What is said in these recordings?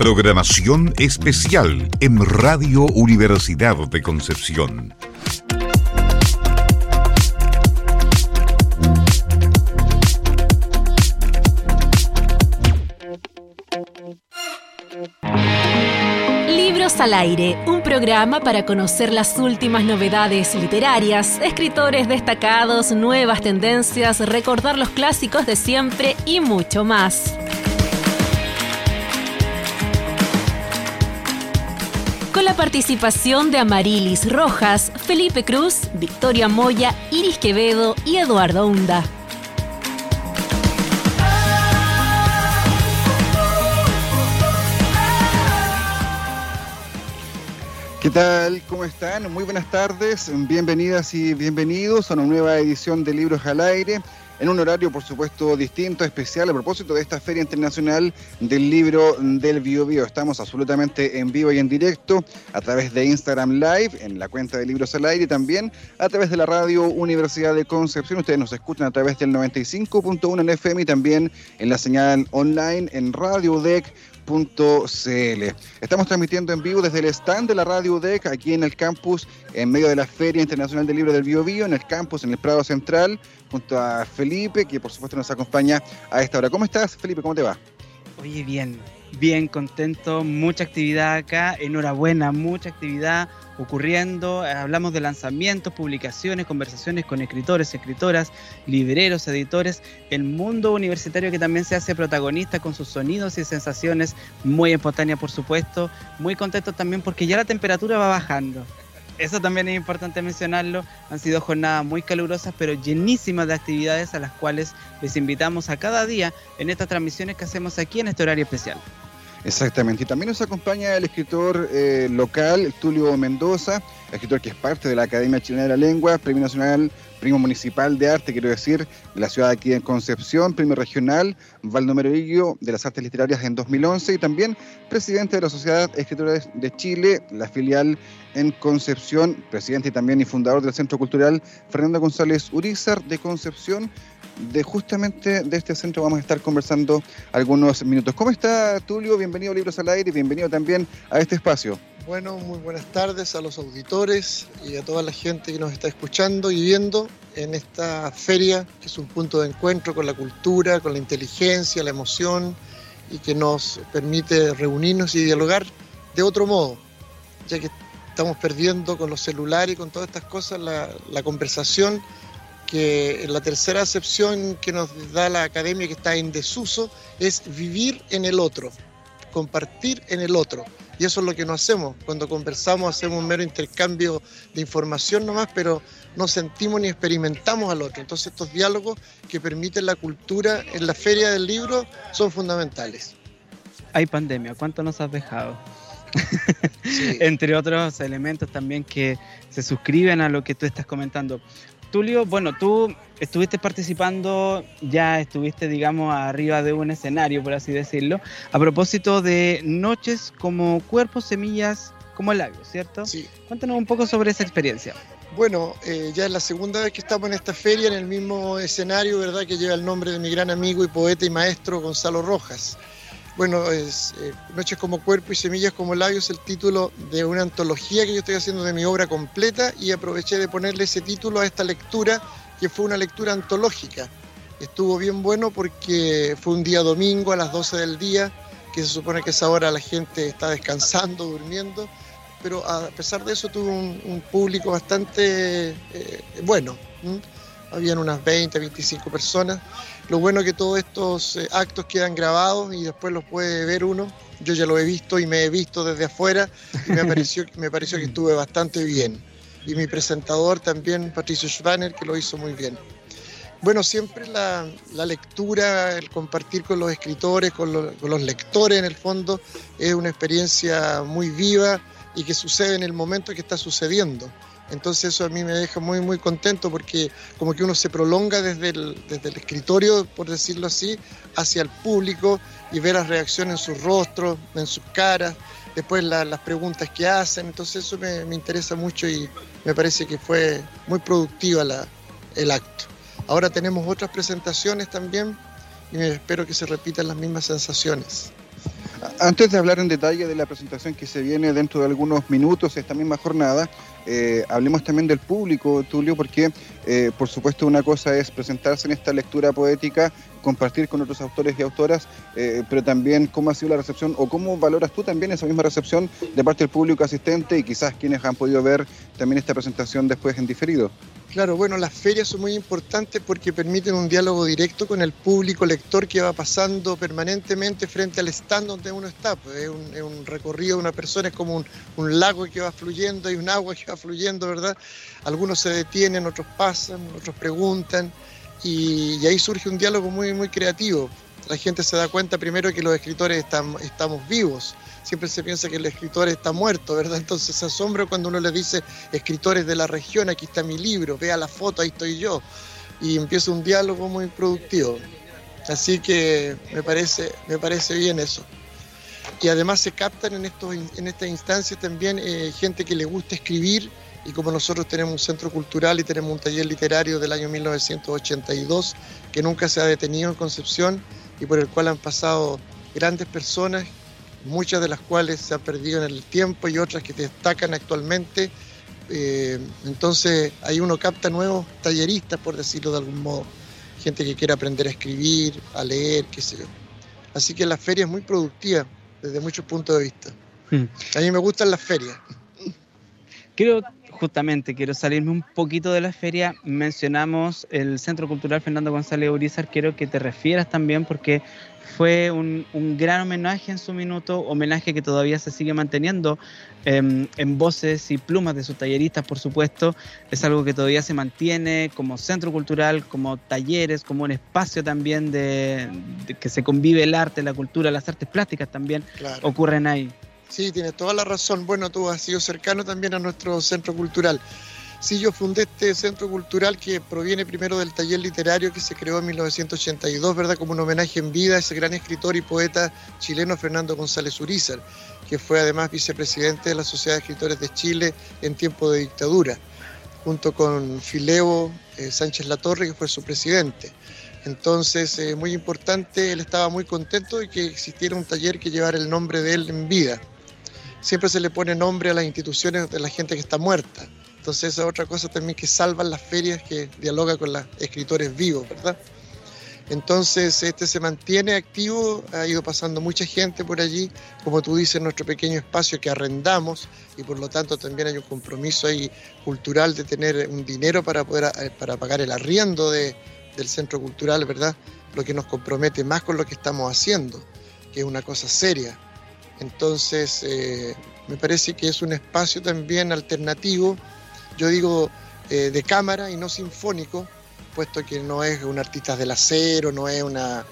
Programación especial en Radio Universidad de Concepción. Libros al aire, un programa para conocer las últimas novedades literarias, escritores destacados, nuevas tendencias, recordar los clásicos de siempre y mucho más. Con la participación de Amarilis Rojas, Felipe Cruz, Victoria Moya, Iris Quevedo y Eduardo Hunda. ¿Qué tal? ¿Cómo están? Muy buenas tardes, bienvenidas y bienvenidos a una nueva edición de Libros al Aire en un horario, por supuesto, distinto, especial, a propósito de esta Feria Internacional del Libro del Bio, Bio. Estamos absolutamente en vivo y en directo a través de Instagram Live, en la cuenta de Libros al Aire y también a través de la radio Universidad de Concepción. Ustedes nos escuchan a través del 95.1 en FM y también en la señal online en Radio UDEC Estamos transmitiendo en vivo desde el stand de la Radio UDEC aquí en el campus, en medio de la Feria Internacional del Libro del Bio, Bio en el campus, en el Prado Central, junto a Felipe, que por supuesto nos acompaña a esta hora. ¿Cómo estás, Felipe? ¿Cómo te va? Oye, bien, bien contento, mucha actividad acá, enhorabuena, mucha actividad ocurriendo. Hablamos de lanzamientos, publicaciones, conversaciones con escritores, escritoras, libreros, editores, el mundo universitario que también se hace protagonista con sus sonidos y sensaciones muy espontáneas, por supuesto. Muy contento también porque ya la temperatura va bajando eso también es importante mencionarlo. Han sido jornadas muy calurosas, pero llenísimas de actividades a las cuales les invitamos a cada día en estas transmisiones que hacemos aquí en este horario especial. Exactamente. Y también nos acompaña el escritor eh, local, Tulio Mendoza, escritor que es parte de la Academia Chilena de la Lengua, Premio Nacional, Premio Municipal de Arte, quiero decir, de la ciudad aquí en Concepción, Premio Regional, Valdomero de las Artes Literarias en 2011 y también presidente de la Sociedad Escritores de Chile, la filial en Concepción, presidente y también y fundador del Centro Cultural Fernando González Urizar de Concepción. De justamente de este centro vamos a estar conversando algunos minutos. ¿Cómo está Tulio? Bienvenido a Libros al Aire y bienvenido también a este espacio. Bueno, muy buenas tardes a los auditores y a toda la gente que nos está escuchando y viendo en esta feria, que es un punto de encuentro con la cultura, con la inteligencia, la emoción y que nos permite reunirnos y dialogar de otro modo, ya que estamos perdiendo con los celulares y con todas estas cosas la, conversación que la tercera acepción que nos da la academia que está en desuso es vivir en el otro, compartir en el otro. Y eso es lo que no hacemos. Cuando conversamos hacemos un mero intercambio de información nomás, pero no sentimos ni experimentamos al otro. Entonces estos diálogos que permiten la cultura en la feria del libro son fundamentales. Hay pandemia, ¿cuánto nos has dejado? Entre otros elementos también que se suscriben a lo que tú estás comentando. Tulio, bueno, tú estuviste participando, ya estuviste, digamos, arriba de un escenario, por así decirlo, a propósito de noches como cuerpos, semillas, como labios, ¿cierto? Sí. Cuéntanos un poco sobre esa experiencia. Bueno, eh, ya es la segunda vez que estamos en esta feria, en el mismo escenario, ¿verdad? Que lleva el nombre de mi gran amigo y poeta y maestro Gonzalo Rojas. Bueno, es eh, Noches como cuerpo y semillas como labios, el título de una antología que yo estoy haciendo de mi obra completa y aproveché de ponerle ese título a esta lectura, que fue una lectura antológica. Estuvo bien bueno porque fue un día domingo a las 12 del día, que se supone que esa hora la gente está descansando, durmiendo, pero a pesar de eso tuvo un, público bastante eh, bueno. Habían unas 20, 25 personas lo bueno es que todos estos eh, actos quedan grabados y después los puede ver uno. Yo ya lo he visto y me he visto desde afuera y me pareció, que estuve bastante bien. Y mi presentador también, Patricio Schwanner, que lo hizo muy bien. Bueno, siempre la, lectura, el compartir con los escritores, con, con, los lectores en el fondo, es una experiencia muy viva y que sucede en el momento que está sucediendo. Entonces eso a mí me deja muy, muy contento porque como que uno se prolonga desde el, desde el escritorio, por decirlo así, hacia el público y ve las reacciones en sus rostros, en sus caras, después las preguntas que hacen. Entonces eso me, interesa mucho y me parece que fue muy productiva la, el acto. Ahora tenemos otras presentaciones también y espero que se repitan las mismas sensaciones. Antes de hablar en detalle de la presentación que se viene dentro de algunos minutos, esta misma jornada, eh, hablemos también del público, Tulio, porque eh, por supuesto una cosa es presentarse en esta lectura poética, compartir con otros autores y autoras, eh, pero también cómo ha sido la recepción o cómo valoras tú también esa misma recepción de parte del público asistente y quizás quienes han podido ver también esta presentación después en diferido. Claro, bueno, las ferias son muy importantes porque permiten un diálogo directo con el público lector que va pasando permanentemente frente al stand donde uno está. Pues es, un, recorrido de una persona, es como un, lago que va fluyendo, hay un agua que va fluyendo, ¿verdad? Algunos se detienen, otros pasan, otros preguntan y, ahí surge un diálogo muy, muy creativo. La gente se da cuenta primero que los escritores estamos vivos siempre se piensa que el escritor está muerto, ¿verdad? Entonces se asombra cuando uno le dice, escritores de la región, aquí está mi libro, vea la foto, ahí estoy yo. Y empieza un diálogo muy productivo. Así que me parece, me parece bien eso. Y además se captan en, estos, en también eh, gente que le gusta escribir y como nosotros tenemos un centro cultural y tenemos un taller literario del año 1982 que nunca se ha detenido en Concepción y por el cual han pasado grandes personas muchas de las cuales se han perdido en el tiempo y otras que destacan actualmente. Eh, entonces ahí uno capta nuevos talleristas, por decirlo de algún modo, gente que quiere aprender a escribir, a leer, qué sé yo. Así que la feria es muy productiva desde muchos puntos de vista. Hmm. A mí me gustan las ferias. Quiero, justamente, quiero salirme un poquito de la feria. Mencionamos el Centro Cultural Fernando González Urizar. Quiero que te refieras también porque fue un, gran homenaje en su minuto, homenaje que todavía se sigue manteniendo em, en voces y plumas de sus talleristas, por supuesto. Es algo que todavía se mantiene como centro cultural, como talleres, como un espacio también de, que se convive el arte, la cultura, las artes plásticas también ocurren ahí. Sí, tienes toda la razón. Bueno, tú has sido cercano también a nuestro centro cultural. Sí, yo fundé este centro cultural que proviene primero del taller literario que se creó en 1982, ¿verdad? Como un homenaje en vida a ese gran escritor y poeta chileno Fernando González Urizar, que fue además vicepresidente de la Sociedad de Escritores de Chile en tiempo de dictadura, junto con Fileo eh, Sánchez Latorre, que fue su presidente. Entonces, eh, muy importante, él estaba muy contento de que existiera un taller que llevara el nombre de él en vida. Siempre se le pone nombre a las instituciones de la gente que está muerta. Entonces esa es otra cosa también que salvan las ferias, que dialoga con los escritores vivos, ¿verdad? Entonces este se mantiene activo, ha ido pasando mucha gente por allí, como tú dices, nuestro pequeño espacio que arrendamos y por lo tanto también hay un compromiso ahí cultural de tener un dinero para poder eh, para pagar el arriendo de, del centro cultural, ¿verdad? Lo que nos compromete más con lo que estamos haciendo, que es una cosa seria. Entonces eh, me parece que es un espacio también alternativo yo digo eh, de cámara y no sinfónico, puesto que no es un artista del acero, no es una,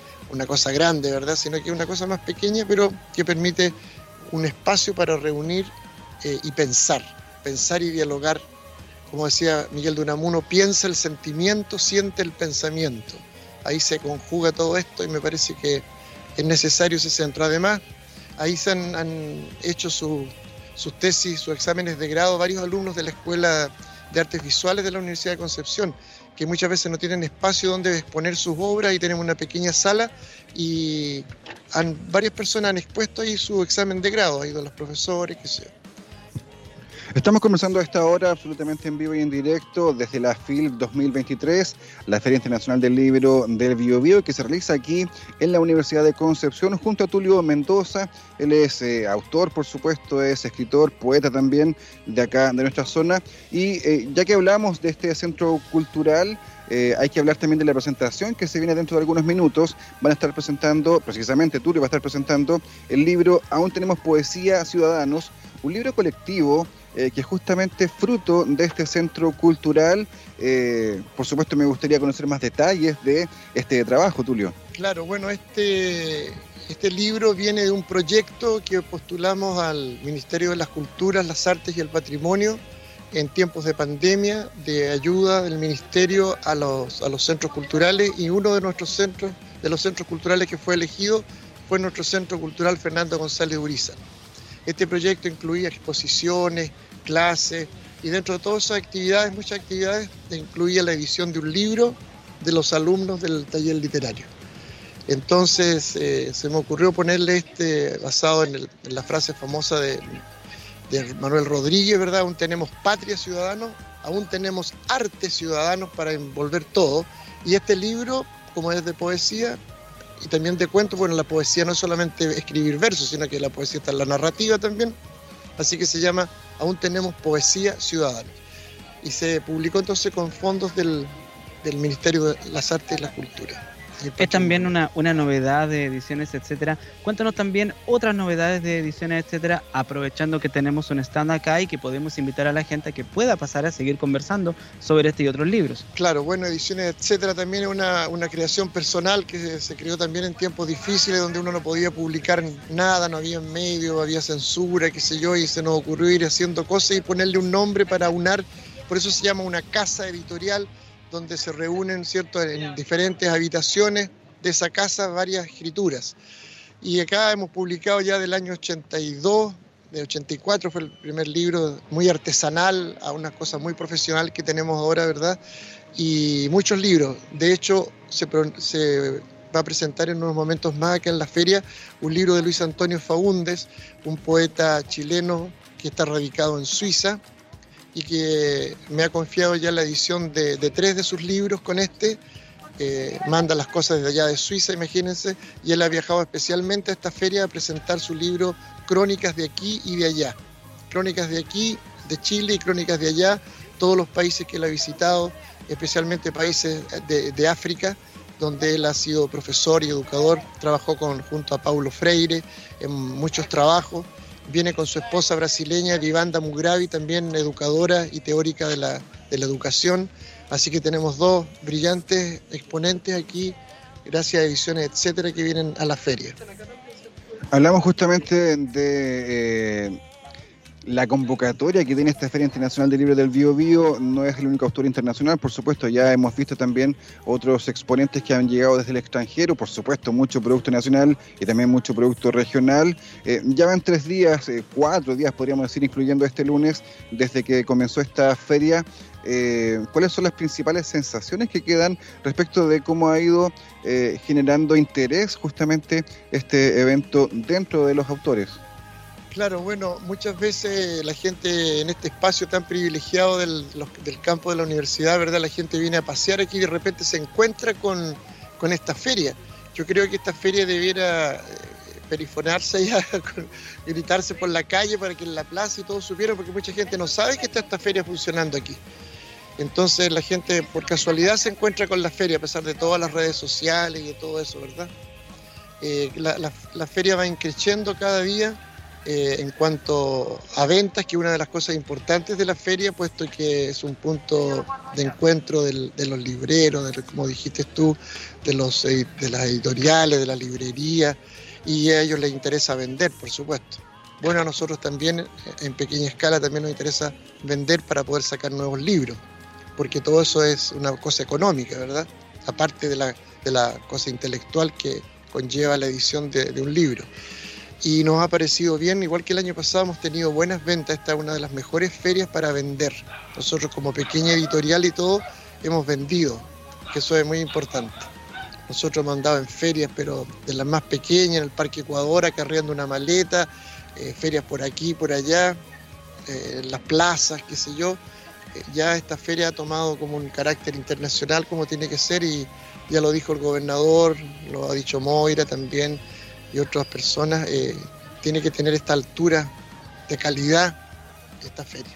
cosa grande, ¿verdad? Sino que es una cosa más pequeña, pero que permite un espacio para reunir eh, y pensar, pensar y dialogar. Como decía Miguel de Unamuno, piensa el sentimiento, siente el pensamiento. Ahí se conjuga todo esto y me parece que es necesario ese centro. Además, ahí se han hecho sus sus tesis, sus exámenes de grado, varios alumnos de la Escuela de Artes Visuales de la Universidad de Concepción, que muchas veces no tienen espacio donde exponer sus obras y tenemos una pequeña sala y varias personas han expuesto ahí su examen de grado, han ido los profesores, qué sé Estamos comenzando a esta hora absolutamente en vivo y en directo desde la FIL 2023, la Feria Internacional del Libro del Bio, que se realiza aquí en la Universidad de Concepción junto a Tulio Mendoza. Él es eh, autor, por supuesto, es escritor, poeta también de acá, de nuestra zona. Y eh, ya que hablamos de este centro cultural, eh, hay que hablar también de la presentación que se viene dentro de algunos minutos. Van a estar presentando, precisamente Tulio va a estar presentando el libro Aún tenemos poesía, ciudadanos, un libro colectivo eh, que es justamente fruto de este centro cultural. Eh, por supuesto, me gustaría conocer más detalles de este trabajo, Tulio. Claro, bueno, este, este libro viene de un proyecto que postulamos al Ministerio de las Culturas, las Artes y el Patrimonio en tiempos de pandemia, de ayuda del Ministerio a los, a los centros culturales y uno de nuestros centros, de los centros culturales que fue elegido, fue nuestro Centro Cultural Fernando González Uriza. Este proyecto incluía exposiciones, clases, y dentro de todas esas actividades, muchas actividades, incluía la edición de un libro de los alumnos del taller literario. Entonces eh, se me ocurrió ponerle este, basado en, la frase famosa de, Manuel Rodríguez, ¿verdad? Aún tenemos patria ciudadanos, aún tenemos arte ciudadanos para envolver todo. Y este libro, como es de poesía y también de cuentos, bueno, la poesía no es solamente escribir versos, sino que la poesía está en la narrativa también. Así que se llama Aún tenemos poesía ciudadana. Y se publicó entonces con fondos del, Ministerio de las Artes y la Cultura. Es también una, una novedad de ediciones, etcétera. Cuéntanos también otras novedades de ediciones, etcétera, aprovechando que tenemos un stand acá y que podemos invitar a la gente a que pueda pasar a seguir conversando sobre este y otros libros. Claro, bueno, ediciones, etcétera, también es una, una creación personal que se, creó también en tiempos difíciles donde uno no podía publicar nada, no había medio, había censura, qué sé yo, y se nos ocurrió ir haciendo cosas y ponerle un nombre para unar, por eso se llama una casa editorial donde se reúnen ¿cierto? en diferentes habitaciones de esa casa varias escrituras. Y acá hemos publicado ya del año 82, de 84 fue el primer libro muy artesanal, a una cosa muy profesional que tenemos ahora, ¿verdad? Y muchos libros. De hecho, se, va a presentar en unos momentos más acá en la feria un libro de Luis Antonio Faúndez, un poeta chileno que está radicado en Suiza, y que me ha confiado ya la edición de, tres de sus libros con este. manda las cosas desde allá de Suiza, imagínense, y él ha viajado especialmente a esta feria a presentar su libro Crónicas de aquí y de allá. Crónicas de aquí, de Chile y Crónicas de allá, todos los países que él ha visitado, especialmente países de, de África, donde él ha sido profesor y educador, trabajó con, junto a Paulo Freire en muchos trabajos viene con su esposa brasileña, Vivanda Mugravi, también educadora y teórica de la, educación. Así que tenemos dos brillantes exponentes aquí, gracias a ediciones, etcétera, que vienen a la feria. Hablamos justamente de eh, la convocatoria que tiene esta Feria Internacional del Libro del Bio Bio no es el único autor internacional, por supuesto, ya hemos visto también otros exponentes que han llegado desde el extranjero, por supuesto, mucho producto nacional y también mucho producto regional. Eh, ya van tres días, eh, cuatro días podríamos decir, incluyendo este lunes, desde que comenzó esta feria. Eh, ¿Cuáles son las principales sensaciones que quedan respecto de cómo ha ido generando interés justamente este evento dentro de los autores? Claro, bueno, muchas veces la gente en este espacio tan privilegiado del, campo de la universidad, ¿verdad? La gente viene a pasear aquí y de repente se encuentra con, esta feria. Yo creo que esta feria debiera eh, perifonarse ya, gritarse por la calle para que en la plaza y todo supiera, porque mucha gente no sabe que está esta feria funcionando aquí. Entonces la gente por casualidad se encuentra con la feria, a pesar de todas las redes sociales y de todo eso, ¿verdad? Eh, la, la, feria va increciendo cada día eh, en cuanto a ventas, que es una de las cosas importantes de la feria, puesto que es un punto de encuentro de los libreros, como dijiste tú, de, los, de las editoriales, de la librería, y a ellos les interesa vender, por supuesto. Bueno, a nosotros también, en pequeña escala, también nos interesa vender para poder sacar nuevos libros, porque todo eso es una cosa económica, ¿verdad? Aparte de la, de la cosa intelectual que conlleva la edición de, de un libro y nos ha parecido bien, igual que el año pasado hemos tenido buenas ventas, esta es una de las mejores ferias para vender. Nosotros como pequeña editorial y todo hemos vendido, que eso es muy importante. Nosotros hemos andado en ferias, pero de las más pequeñas, en el Parque Ecuador, acarreando una maleta, eh, ferias por aquí, por allá, eh, las plazas, qué sé yo. Eh, ya esta feria ha tomado como un carácter internacional como tiene que ser y ya lo dijo el gobernador, lo ha dicho Moira también y otras personas, eh, tiene que tener esta altura de calidad esta feria.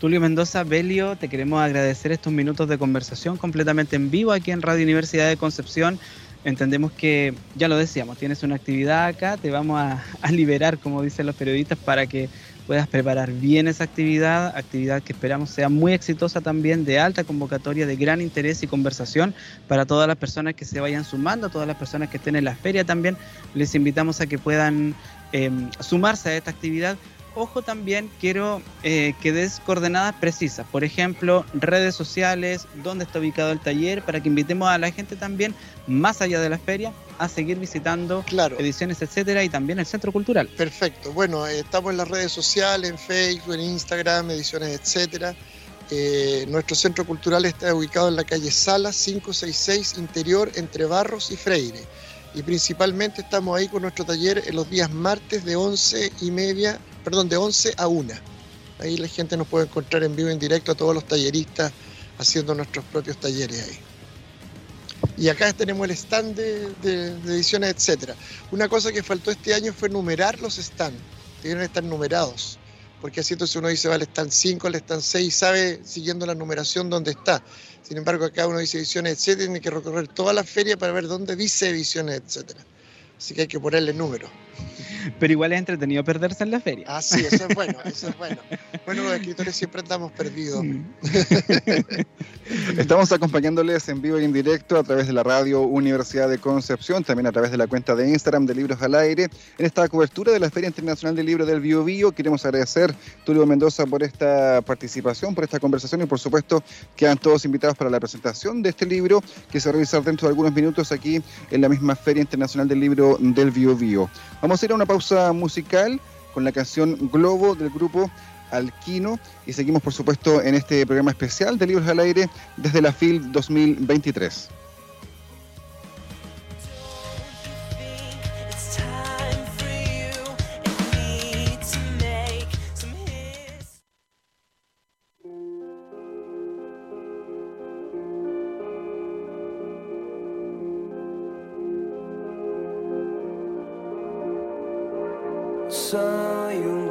Tulio Mendoza, Belio, te queremos agradecer estos minutos de conversación completamente en vivo aquí en Radio Universidad de Concepción. Entendemos que, ya lo decíamos, tienes una actividad acá, te vamos a liberar, como dicen los periodistas, para que puedas preparar bien esa actividad, actividad que esperamos sea muy exitosa también, de alta convocatoria, de gran interés y conversación para todas las personas que se vayan sumando, todas las personas que estén en la feria también, les invitamos a que puedan em, sumarse a esta actividad ojo también, quiero eh, que des coordenadas precisas. Por ejemplo, redes sociales, dónde está ubicado el taller, para que invitemos a la gente también, más allá de la feria, a seguir visitando ediciones, etcétera, y también el centro cultural. Perfecto. Bueno, eh, estamos en las redes sociales, en Facebook, en Instagram, ediciones, etcétera. Eh, nuestro centro cultural está ubicado en la calle Sala 566, interior entre Barros y Freire. Y principalmente estamos ahí con nuestro taller en los días martes de 11 y media, perdón, de 11 a 1. Ahí la gente nos puede encontrar en vivo, en directo a todos los talleristas haciendo nuestros propios talleres ahí. Y acá tenemos el stand de, ediciones, etcétera. Una cosa que faltó este año fue numerar los stands. Tienen que estar numerados porque así entonces uno dice, vale, están 5, le están 6, sabe siguiendo la numeración dónde está. Sin embargo, acá uno dice ediciones, etcétera, tiene que recorrer toda la feria para ver dónde dice ediciones, etcétera. Así que hay que ponerle número. Pero igual es entretenido perderse en la feria. Ah, sí, eso es bueno, eso es bueno. Bueno, los escritores siempre andamos perdidos. Estamos acompañándoles en vivo y en directo a través de la radio Universidad de Concepción, también a través de la cuenta de Instagram de Libros al Aire, en esta cobertura de la Feria Internacional del Libro del Bio Bio. Queremos agradecer, Tulio Mendoza, por esta participación, por esta conversación y por supuesto quedan todos invitados para la presentación de este libro que se va a realizar dentro de algunos minutos aquí en la misma Feria Internacional del Libro del Bio Bio. Vamos a ir a una pausa musical con la canción Globo del grupo Alquino y seguimos por supuesto en este programa especial de Libros al Aire desde la FIL 2023. sayang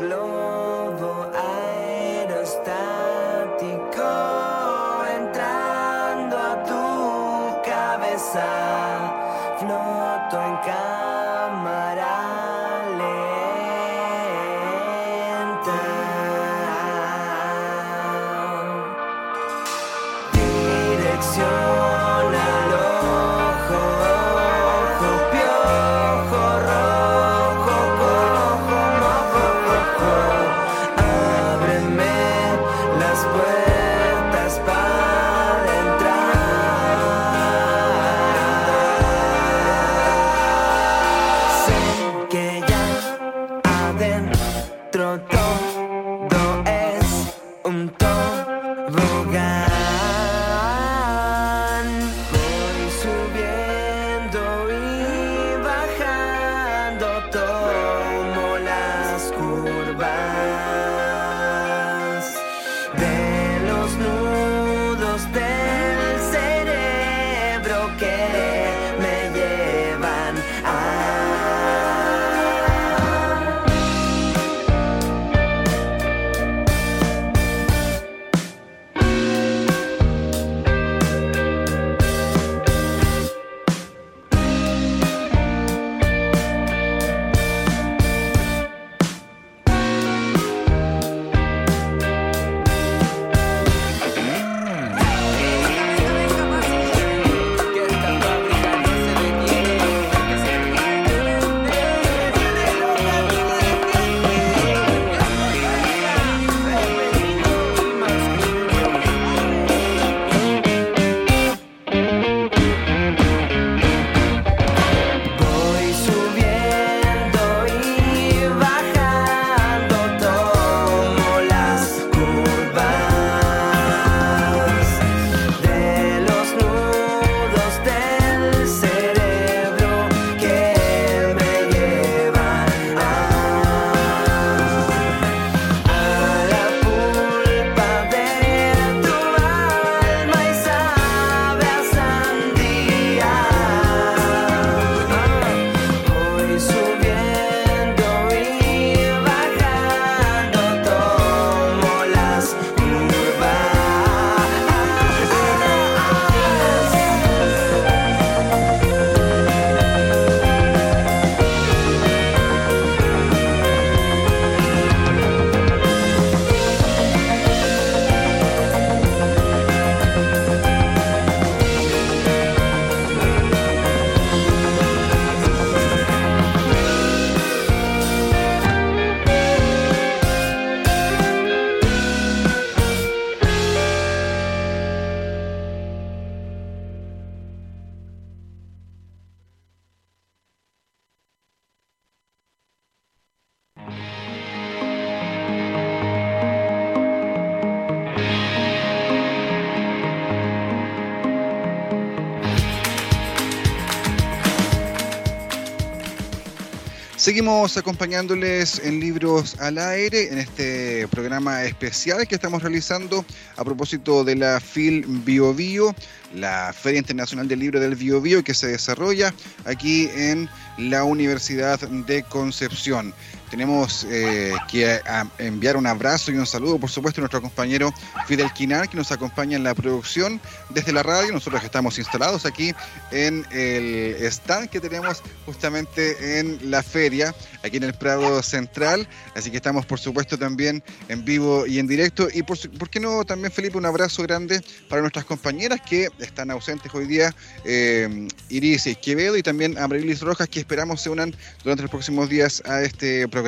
Seguimos acompañándoles en Libros al Aire en este programa especial que estamos realizando a propósito de la FIL Bio Bio, la Feria Internacional del Libro del Bio Bio que se desarrolla aquí en la Universidad de Concepción. Tenemos eh, que a- enviar un abrazo y un saludo, por supuesto, a nuestro compañero Fidel Quinar, que nos acompaña en la producción desde la radio. Nosotros estamos instalados aquí en el stand que tenemos justamente en la feria, aquí en el Prado Central. Así que estamos, por supuesto, también en vivo y en directo. Y por, ¿por qué no también, Felipe, un abrazo grande para nuestras compañeras que están ausentes hoy día, eh, Iris Quevedo y también Amarilis Rojas, que esperamos se unan durante los próximos días a este programa.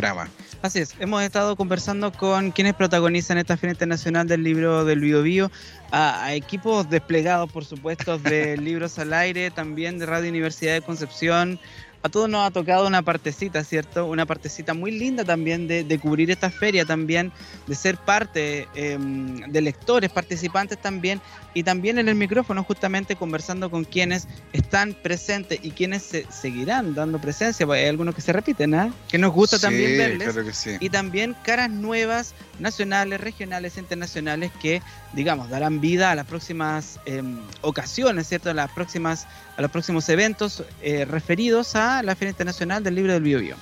Así es, hemos estado conversando con quienes protagonizan esta Feria Internacional del Libro del Bio Bio, a, a equipos desplegados, por supuesto, de Libros al Aire, también de Radio Universidad de Concepción. A todos nos ha tocado una partecita, ¿cierto? Una partecita muy linda también de, de cubrir esta feria, también de ser parte eh, de lectores, participantes también, y también en el micrófono justamente conversando con quienes están presentes y quienes se seguirán dando presencia, hay algunos que se repiten, ¿ah? Que nos gusta también verles Claro que sí. y también caras nuevas, nacionales, regionales, internacionales, que, digamos, darán vida a las próximas eh, ocasiones, ¿cierto? A las próximas, a los próximos eventos eh, referidos a la Feria Internacional del Libro del Bio Bio.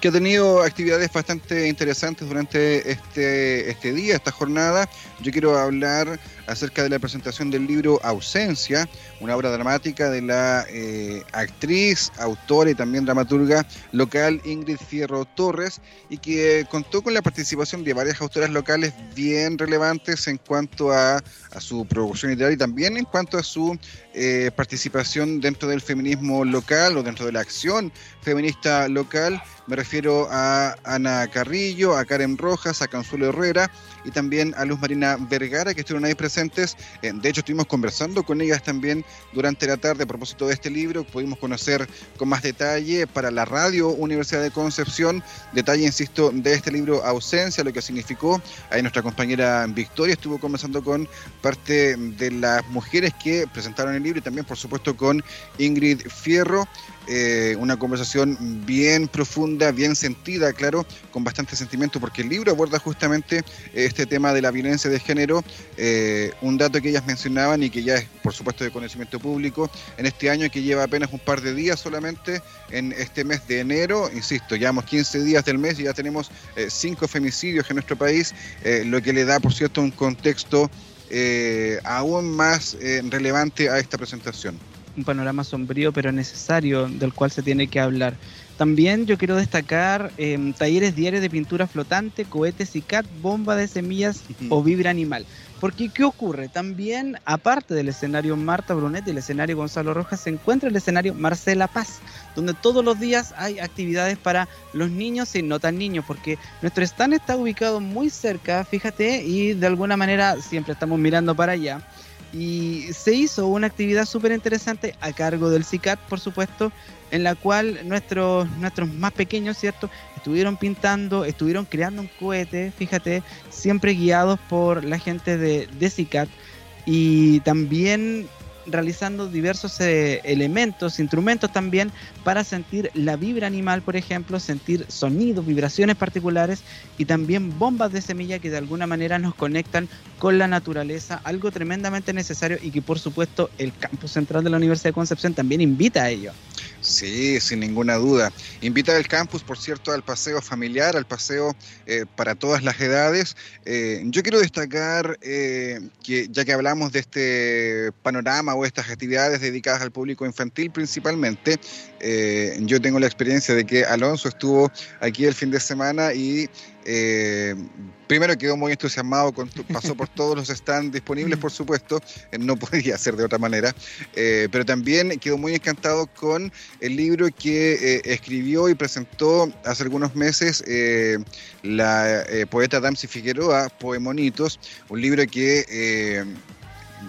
Que ha tenido actividades bastante interesantes durante este, este día, esta jornada. Yo quiero hablar acerca de la presentación del libro Ausencia, una obra dramática de la eh, actriz, autora y también dramaturga local Ingrid Fierro Torres, y que contó con la participación de varias autoras locales bien relevantes en cuanto a, a su producción literaria y también en cuanto a su eh, participación dentro del feminismo local o dentro de la acción feminista local. Me refiero a Ana Carrillo, a Karen Rojas, a Consuelo Herrera y también a Luz Marina Vergara, que estuvieron ahí presentes. Eh, de hecho, estuvimos conversando con ellas también durante la tarde a propósito de este libro. Pudimos conocer con más detalle para la radio Universidad de Concepción, detalle, insisto, de este libro Ausencia, lo que significó. Ahí nuestra compañera Victoria estuvo conversando con parte de las mujeres que presentaron el libro y también, por supuesto, con Ingrid Fierro. Eh, una conversación bien profunda, bien sentida, claro, con bastante sentimiento, porque el libro aborda justamente eh, este tema de la violencia de género, eh, un dato que ellas mencionaban y que ya es, por supuesto, de conocimiento público, en este año que lleva apenas un par de días solamente, en este mes de enero, insisto, llevamos 15 días del mes y ya tenemos eh, cinco femicidios en nuestro país, eh, lo que le da, por cierto, un contexto eh, aún más eh, relevante a esta presentación. Un panorama sombrío pero necesario del cual se tiene que hablar. También yo quiero destacar eh, talleres diarios de pintura flotante, cohetes y cat, bomba de semillas o vibra animal. Porque, ¿qué ocurre? También, aparte del escenario Marta Brunet y el escenario Gonzalo Rojas, se encuentra el escenario Marcela Paz, donde todos los días hay actividades para los niños y no tan niños, porque nuestro stand está ubicado muy cerca, fíjate, y de alguna manera siempre estamos mirando para allá. Y se hizo una actividad súper interesante a cargo del CICAT, por supuesto, en la cual nuestros, nuestros más pequeños, ¿cierto? Estuvieron pintando, estuvieron creando un cohete, fíjate, siempre guiados por la gente de, CICAT y también realizando diversos eh, elementos, instrumentos también para sentir la vibra animal, por ejemplo, sentir sonidos, vibraciones particulares y también bombas de semilla que de alguna manera nos conectan con la naturaleza, algo tremendamente necesario y que por supuesto el campus central de la Universidad de Concepción también invita a ello. Sí, sin ninguna duda. Invita al campus, por cierto, al paseo familiar, al paseo eh, para todas las edades. Eh, yo quiero destacar eh, que ya que hablamos de este panorama o estas actividades dedicadas al público infantil principalmente, eh, yo tengo la experiencia de que Alonso estuvo aquí el fin de semana y eh, primero quedó muy entusiasmado, con tu- pasó por todos los stands disponibles, por supuesto, eh, no podía ser de otra manera, eh, pero también quedó muy encantado con el libro que escribió y presentó hace algunos meses la poeta Damsi Figueroa, Poemonitos, un libro que...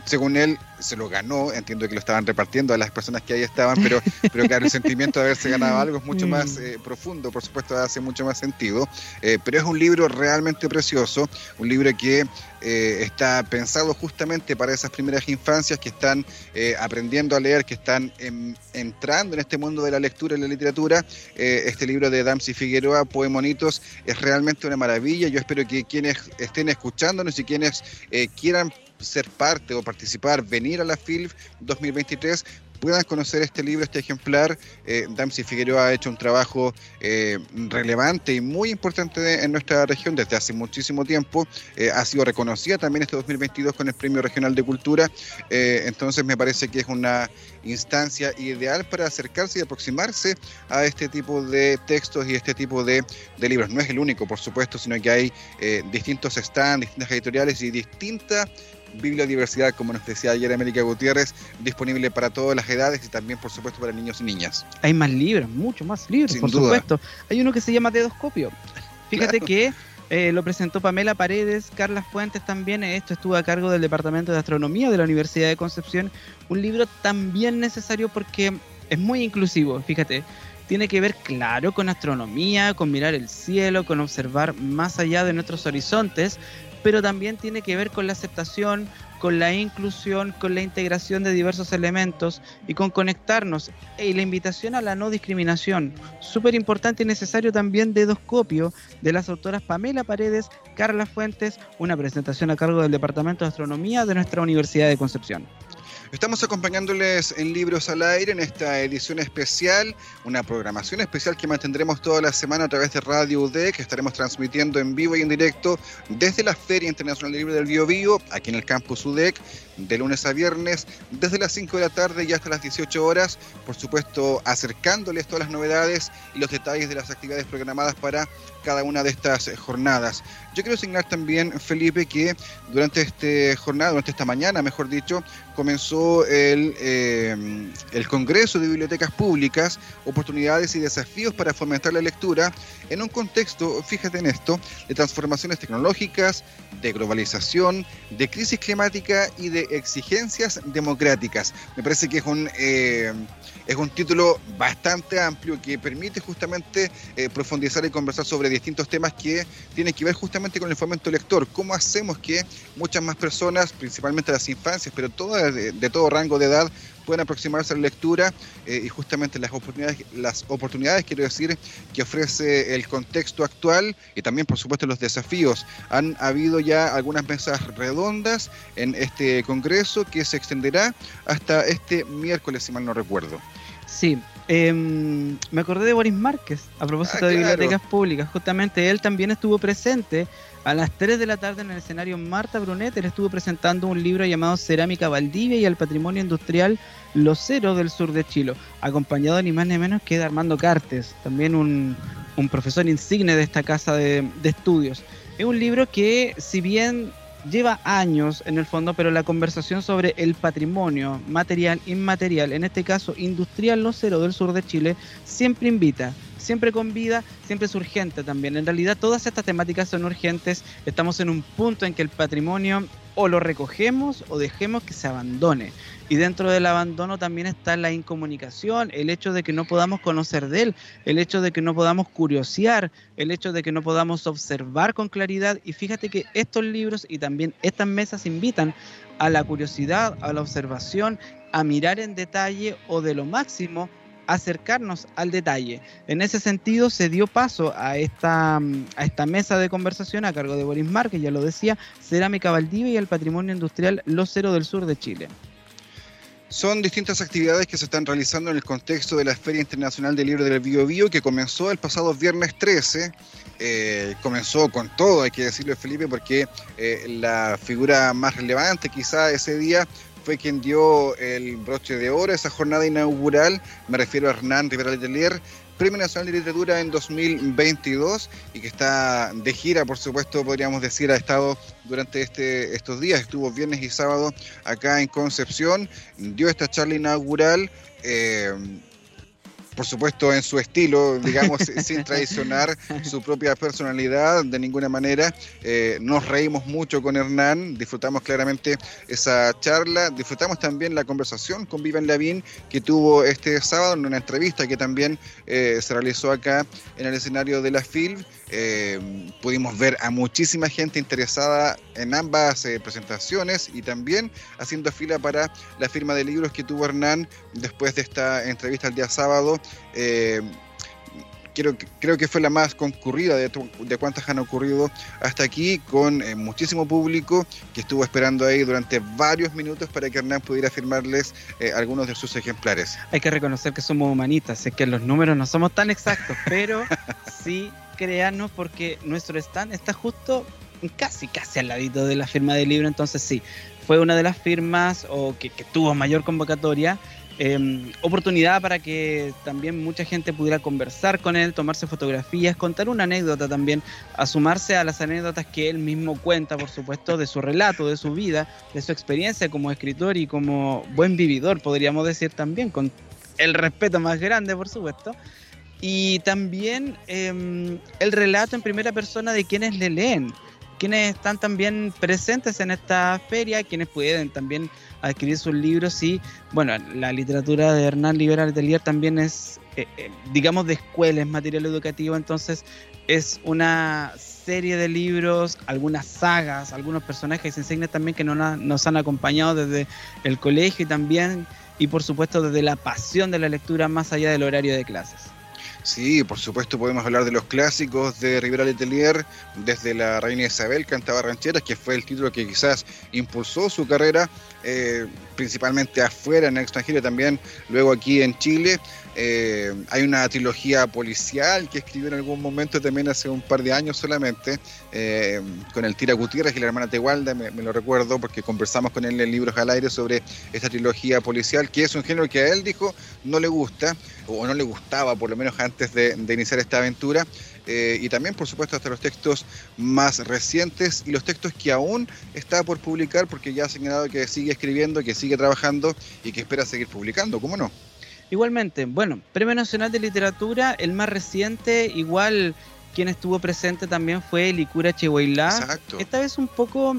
según él, se lo ganó. Entiendo que lo estaban repartiendo a las personas que ahí estaban, pero, pero claro, el sentimiento de haberse ganado algo es mucho más eh, profundo, por supuesto, hace mucho más sentido. Eh, pero es un libro realmente precioso, un libro que eh, está pensado justamente para esas primeras infancias que están eh, aprendiendo a leer, que están em- entrando en este mundo de la lectura y la literatura. Eh, este libro de Damsi Figueroa, Poemonitos, es realmente una maravilla. Yo espero que quienes estén escuchándonos y quienes eh, quieran ser parte o participar, venir a la FILF 2023, puedan conocer este libro, este ejemplar. Eh, Damsi Figueroa ha hecho un trabajo eh, relevante y muy importante en nuestra región desde hace muchísimo tiempo. Eh, ha sido reconocida también este 2022 con el Premio Regional de Cultura. Entonces me parece que es una instancia ideal para acercarse y aproximarse a este tipo de textos y este tipo de, de libros. No es el único, por supuesto, sino que hay distintos stands, distintas editoriales y distinta bibliodiversidad, como nos decía ayer América Gutiérrez, disponible para todas las edades y también, por supuesto, para niños y niñas. Hay más libros, mucho más libros, Sin por duda. supuesto. Hay uno que se llama Dedoscopio. Fíjate Claro. que eh, lo presentó Pamela Paredes, Carla Fuentes también. Esto estuvo a cargo del Departamento de Astronomía de la Universidad de Concepción. Un libro también necesario porque es muy inclusivo, fíjate. Tiene que ver, claro, con astronomía, con mirar el cielo, con observar más allá de nuestros horizontes, pero también tiene que ver con la aceptación, con la inclusión, con la integración de diversos elementos y con conectarnos y la invitación a la no discriminación. Súper importante y necesario también dedoscopio de las autoras Pamela Paredes, Carla Fuentes, una presentación a cargo del Departamento de Astronomía de nuestra Universidad de Concepción. Estamos acompañándoles en Libros al Aire en esta edición especial, una programación especial que mantendremos toda la semana a través de Radio UDEC, que estaremos transmitiendo en vivo y en directo desde la Feria Internacional del Libro del Bio Bio, aquí en el campus UDEC, de lunes a viernes, desde las 5 de la tarde y hasta las 18 horas, por supuesto acercándoles todas las novedades y los detalles de las actividades programadas para cada una de estas jornadas. Yo quiero asignar también, Felipe, que durante esta jornada, durante esta mañana, mejor dicho, comenzó el, eh, el Congreso de Bibliotecas Públicas, oportunidades y desafíos para fomentar la lectura en un contexto, fíjate en esto, de transformaciones tecnológicas, de globalización, de crisis climática y de exigencias democráticas. Me parece que es un, eh, es un título bastante amplio que permite justamente eh, profundizar y conversar sobre distintos temas que tienen que ver justamente con el fomento lector. ¿Cómo hacemos que muchas más personas, principalmente las infancias, pero todas de todo rango de edad, puedan aproximarse a la lectura eh, y justamente las oportunidades, las oportunidades, quiero decir, que ofrece el contexto actual y también, por supuesto, los desafíos. Han habido ya algunas mesas redondas en este congreso que se extenderá hasta este miércoles, si mal no recuerdo. Sí, em, me acordé de Boris Márquez a propósito Ah, de claro. bibliotecas públicas. Justamente él también estuvo presente a las 3 de la tarde en el escenario Marta Brunet. Él estuvo presentando un libro llamado Cerámica Valdivia y el Patrimonio Industrial Locero del Sur de Chile, acompañado ni más ni menos que de Armando Cartes, también un, profesor insigne de esta casa de, de estudios. Es un libro que, si bien lleva años en el fondo, pero la conversación sobre el patrimonio material, inmaterial, en este caso industrial locero del sur de Chile, siempre invita, siempre convida, siempre es urgente también. En realidad todas estas temáticas son urgentes, estamos en un punto en que el patrimonio o lo recogemos o dejemos que se abandone. Y dentro del abandono también está la incomunicación, el hecho de que no podamos conocer de él, el hecho de que no podamos curiosear, el hecho de que no podamos observar con claridad. Y fíjate que estos libros y también estas mesas invitan a la curiosidad, a la observación, a mirar en detalle o de lo máximo acercarnos al detalle. En ese sentido se dio paso a esta, mm, a esta mesa de conversación a cargo de Boris Mar, que ya lo decía, Cerámica Valdivia y el Patrimonio Industrial Locero del Sur de Chile. Son distintas actividades que se están realizando en el contexto de la Feria Internacional del Libro del Bio Bio, que comenzó el pasado viernes 13. Eh, comenzó con todo, hay que decirlo, Felipe, porque eh, la figura más relevante quizá ese día fue quien dio el broche de oro esa jornada inaugural. Me refiero a Hernán Rivera Letelier, Premio Nacional de Literatura en 2022 y que está de gira, por supuesto, podríamos decir, ha estado durante este, estos días, estuvo viernes y sábado acá en Concepción, dio esta charla inaugural. eh, por supuesto en su estilo, digamos, sin traicionar su propia personalidad de ninguna manera. Eh, nos reímos mucho con Hernán, disfrutamos claramente esa charla, disfrutamos también la conversación con Vivian Lavín que tuvo este sábado en una entrevista que también eh, se realizó acá en el escenario de la FILM. Eh, pudimos ver a muchísima gente interesada en ambas eh, presentaciones y también haciendo fila para la firma de libros que tuvo Hernán después de esta entrevista el día sábado. Eh, creo, que- creo que fue la más concurrida de, de cuantas han ocurrido hasta aquí, con eh, muchísimo público que estuvo esperando ahí durante varios minutos para que Hernán pudiera firmarles eh, algunos de sus ejemplares. Hay que reconocer que somos humanistas, es que los números no somos tan exactos, pero sí créanos porque nuestro stand está justo casi, casi al ladito de la firma del libro, entonces sí, fue una de las firmas o que, que tuvo mayor convocatoria. eh, oportunidad para que también mucha gente pudiera conversar con él, tomarse fotografías, contar una anécdota también, a sumarse a las anécdotas que él mismo cuenta, por supuesto, de su relato, de su vida, de su experiencia como escritor y como buen vividor, podríamos decir también, con el respeto más grande, por supuesto. Y también eh, el relato en primera persona de quienes le leen, quienes están también presentes en esta feria, quienes pueden también adquirir sus libros y, bueno, la literatura de Hernán Liberal Atelier también es, eh, eh, digamos, de escuela, es material educativo, entonces es una serie de libros, algunas sagas, algunos personajes insignes también que nos han acompañado desde el colegio y también, y por supuesto desde la pasión de la lectura más allá del horario de clases. Sí, por supuesto podemos hablar de los clásicos de Rivera Letelier, desde la Reina Isabel cantaba rancheras, que fue el título que quizás impulsó su carrera, eh, principalmente afuera, en el extranjero, también luego aquí en Chile. Eh, hay una trilogía policial que escribió en algún momento también hace un par de años solamente, eh, con el Tira Gutiérrez y la hermana Tegualda, me lo recuerdo porque conversamos con él en Libros al Aire sobre esta trilogía policial, que es un género que a él dijo no le gusta, o no le gustaba por lo menos antes de, de iniciar esta aventura. Eh, y también, por supuesto, hasta los textos más recientes y los textos que aún está por publicar, porque ya ha señalado que sigue escribiendo, que sigue trabajando y que espera seguir publicando, ¿cómo no? Igualmente, bueno, Premio Nacional de Literatura, el más reciente, igual quien estuvo presente también fue Licura Chehuailá. Exacto. Esta vez un poco,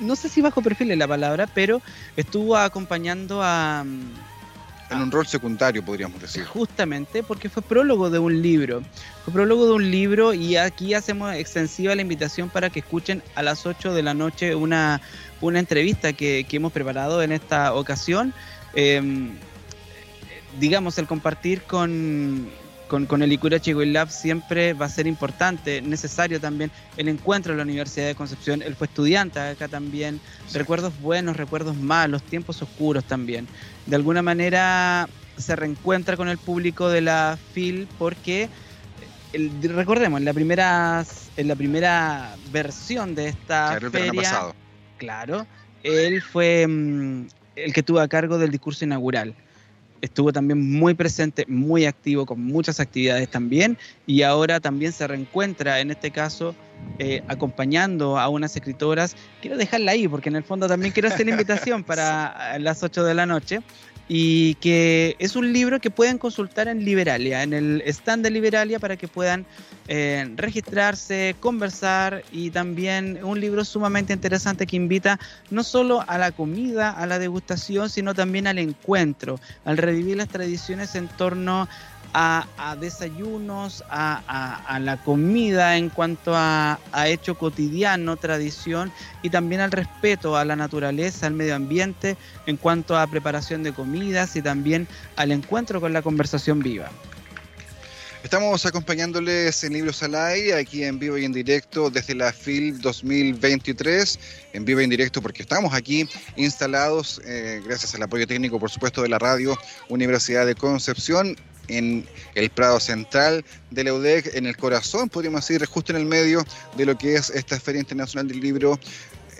no sé si bajo perfil es la palabra, pero estuvo acompañando a... En un rol secundario, podríamos decir. Justamente porque fue prólogo de un libro. Fue prólogo de un libro y aquí hacemos extensiva la invitación para que escuchen a las 8 de la noche una, una entrevista que, que hemos preparado en esta ocasión. Eh, digamos, el compartir con, con, con el Icura Lab siempre va a ser importante, necesario también el encuentro en la Universidad de Concepción. Él fue estudiante acá también, recuerdos buenos, recuerdos malos, tiempos oscuros también. De alguna manera se reencuentra con el público de la FIL porque el- recordemos en la primera en la primera versión de esta Claro, el pasado. claro él fue mm, el que tuvo a cargo del discurso inaugural estuvo también muy presente muy activo con muchas actividades también y ahora también se reencuentra en este caso eh, acompañando a unas escritoras. Quiero dejarla ahí porque en el fondo también quiero hacer la invitación para las 8 de la noche y que es un libro que pueden consultar en Liberalia, en el stand de Liberalia para que puedan eh, registrarse, conversar y también un libro sumamente interesante que invita no solo a la comida, a la degustación, sino también al encuentro, al revivir las tradiciones en torno a, a desayunos, a, a- a la comida en cuanto a, hecho cotidiano, tradición y también al respeto a la naturaleza, al medio ambiente en cuanto a preparación de comidas y también al encuentro con la conversación viva. Estamos acompañándoles en Libros al Aire, aquí en vivo y en directo desde la FIL 2023, en vivo y en directo porque estamos aquí instalados, eh, gracias al apoyo técnico, por supuesto, de la radio Universidad de Concepción, en el Prado Central de la UDEC, en el corazón, podríamos decir, justo en el medio de lo que es esta Feria Internacional del Libro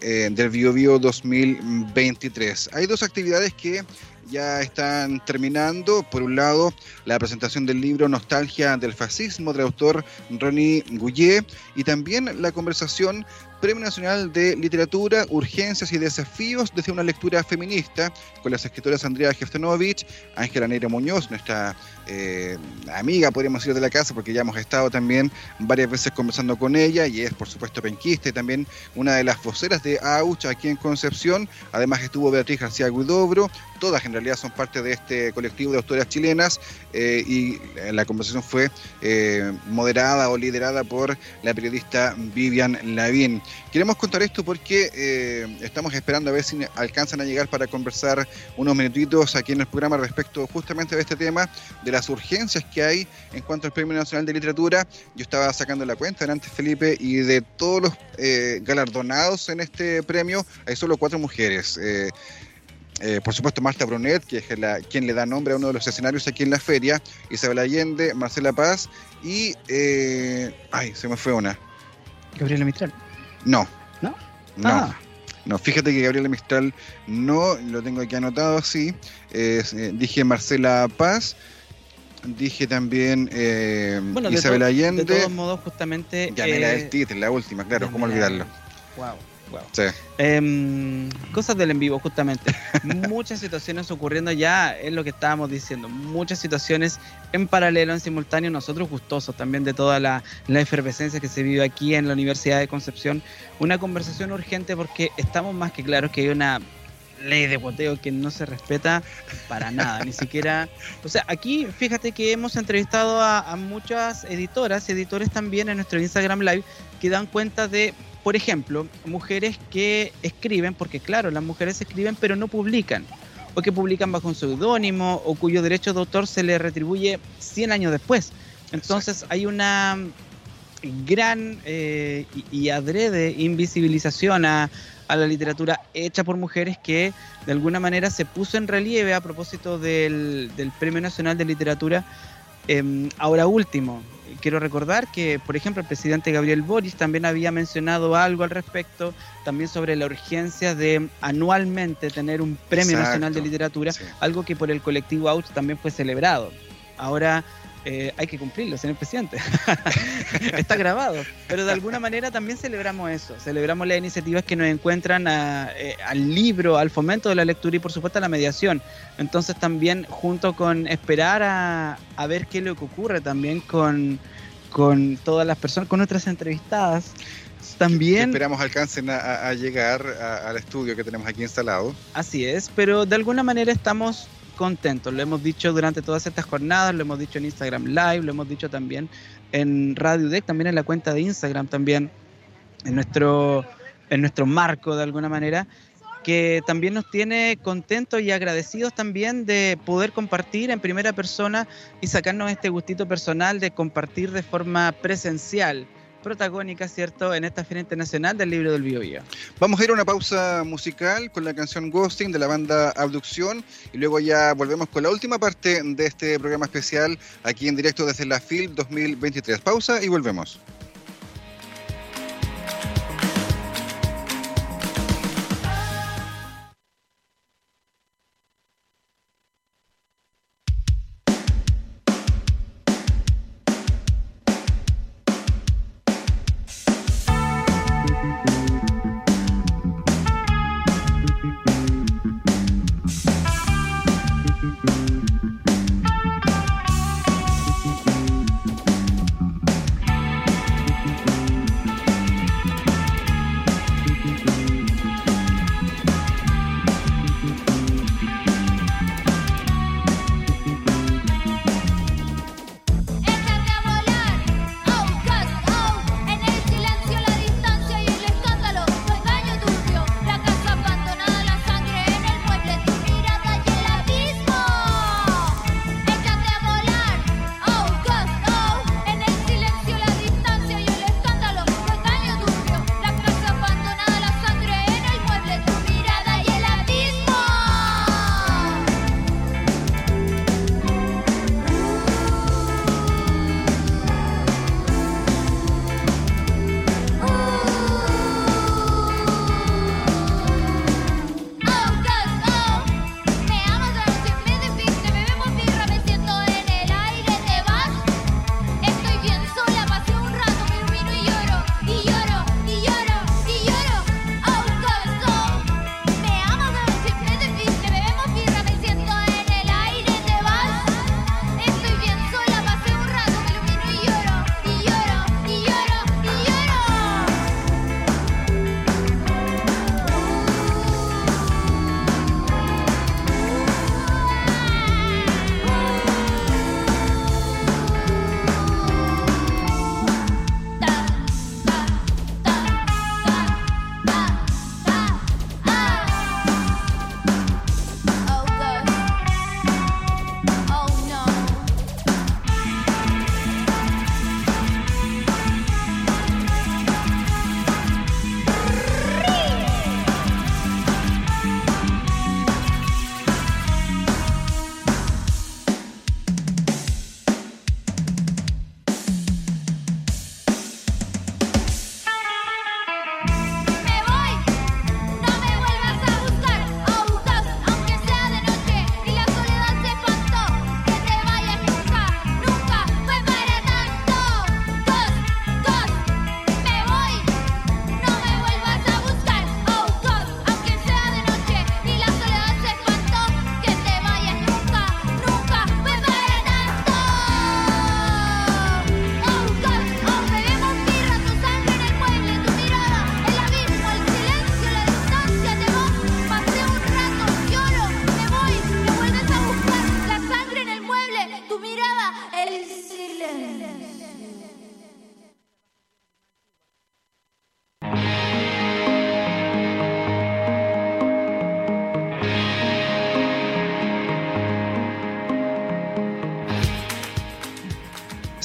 eh, del Bio Bio 2023. Hay dos actividades que ya están terminando. Por un lado, la presentación del libro Nostalgia del Fascismo del autor Ronnie Gouillet y también la conversación Premio Nacional de Literatura, Urgencias y Desafíos desde una lectura feminista, con las escritoras Andrea Jeftanovich, Ángela Neira Muñoz, nuestra eh, amiga, podríamos decir, de la casa, porque ya hemos estado también varias veces conversando con ella, y es, por supuesto, penquista y también una de las voceras de AUCH aquí en Concepción. Además estuvo Beatriz García Guidobro, todas en realidad son parte de este colectivo de autoras chilenas, eh, y la conversación fue eh, moderada o liderada por la periodista Vivian Lavín. Queremos contar esto porque estamos esperando a ver si alcanzan a llegar para conversar unos minutitos aquí en el programa respecto justamente de este tema, de las urgencias que hay en cuanto al Premio Nacional de Literatura. Yo estaba sacando la cuenta antes, Felipe, y de todos los eh, galardonados en este premio, hay solo cuatro mujeres. Eh, eh, por supuesto, Marta Brunet, que es la, quien le da nombre a uno de los escenarios aquí en la feria, Isabel Allende, Marcela Paz y... ay, se me fue una. Gabriela Mistral. No. ¿No? No. Ah. No, fíjate que Gabriela Mistral no, lo tengo aquí anotado así. Eh, dije Marcela Paz, dije también eh, Bueno, de, Isabel to- Allende, de todos modos, justamente. Yamela eh, del Titre, la última, claro, ¿cómo olvidarlo? Wow, wow. Sí. Em, cosas del en vivo, justamente. Muchas situaciones ocurriendo ya, es lo que estábamos diciendo. Muchas situaciones en paralelo, en simultáneo. Nosotros gustosos también de toda la, la efervescencia que se vive aquí en la Universidad de Concepción. Una conversación urgente porque estamos más que claros que hay una ley de boteo que no se respeta para nada, ni siquiera... O sea, aquí fíjate que hemos entrevistado a, a muchas editoras editores también en nuestro Instagram Live que dan cuenta de, por ejemplo, mujeres que escriben, porque claro, las mujeres escriben pero no publican, o que publican bajo un seudónimo, o cuyo derecho de autor se le retribuye 100 años después. Entonces hay una gran eh, y, y adrede invisibilización a, a la literatura hecha por mujeres que de alguna manera se puso en relieve a propósito del, del Premio Nacional de Literatura. Em, ahora último, quiero recordar que, por ejemplo, el presidente Gabriel Boris también había mencionado algo al respecto, también sobre la urgencia de anualmente tener un Premio Exacto. Nacional de Literatura, Sí. algo que por el colectivo AUCH también fue celebrado. Ahora eh, hay que cumplirlo, señor presidente. Está grabado. Pero de alguna manera también celebramos eso. Celebramos las iniciativas que nos encuentran a, eh, al libro, al fomento de la lectura y por supuesto a la mediación. Entonces también junto con esperar a, a ver qué es lo que ocurre también con, con todas las personas, con nuestras entrevistadas. También Esperamos alcancen a, llegar al estudio que tenemos aquí instalado. Así es, pero de alguna manera estamos contentos. Lo hemos dicho durante todas estas jornadas, lo hemos dicho en Instagram Live, lo hemos dicho también en Radio Deck, también en la cuenta de Instagram, también en nuestro, en nuestro marco de alguna manera, que también nos tiene contentos y agradecidos también de poder compartir en primera persona y sacarnos este gustito personal de compartir de forma presencial, protagónica, ¿cierto?, en esta Feria Internacional del Libro del Bio Bio. Vamos a ir a una pausa musical con la canción Ghosting de la banda Abducción y luego ya volvemos con la última parte de este programa especial aquí en directo desde la FIL 2023. Pausa y volvemos.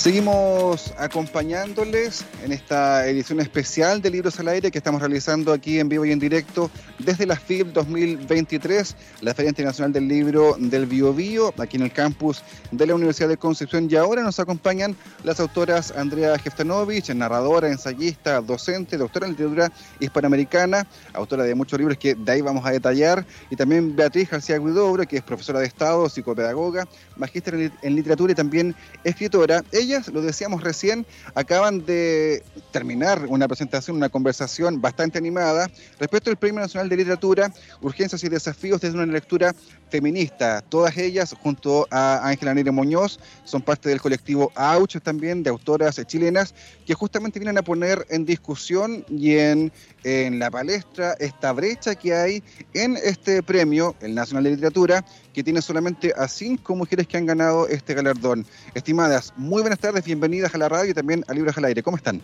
Seguimos acompañándoles en esta edición especial de Libros al Aire que estamos realizando aquí en vivo y en directo desde la FIB 2023, la Feria Internacional del Libro del Bio Bio, aquí en el campus de la Universidad de Concepción. Y ahora nos acompañan las autoras Andrea Jeftanovich, narradora, ensayista, docente, doctora en literatura hispanoamericana, autora de muchos libros que de ahí vamos a detallar, y también Beatriz García Guidobro, que es profesora de Estado, psicopedagoga, magíster en literatura y también escritora. Ella lo decíamos recién, acaban de terminar una presentación, una conversación bastante animada respecto al Premio Nacional de Literatura, Urgencias y Desafíos desde una lectura feminista. Todas ellas, junto a Ángela Nere Muñoz, son parte del colectivo AUCH también, de autoras chilenas, que justamente vienen a poner en discusión y en, en la palestra esta brecha que hay en este premio, el Nacional de Literatura, que tiene solamente a cinco mujeres que han ganado este galardón. Estimadas, muy buenas tardes, bienvenidas a la radio y también a Libros al Aire. ¿Cómo están?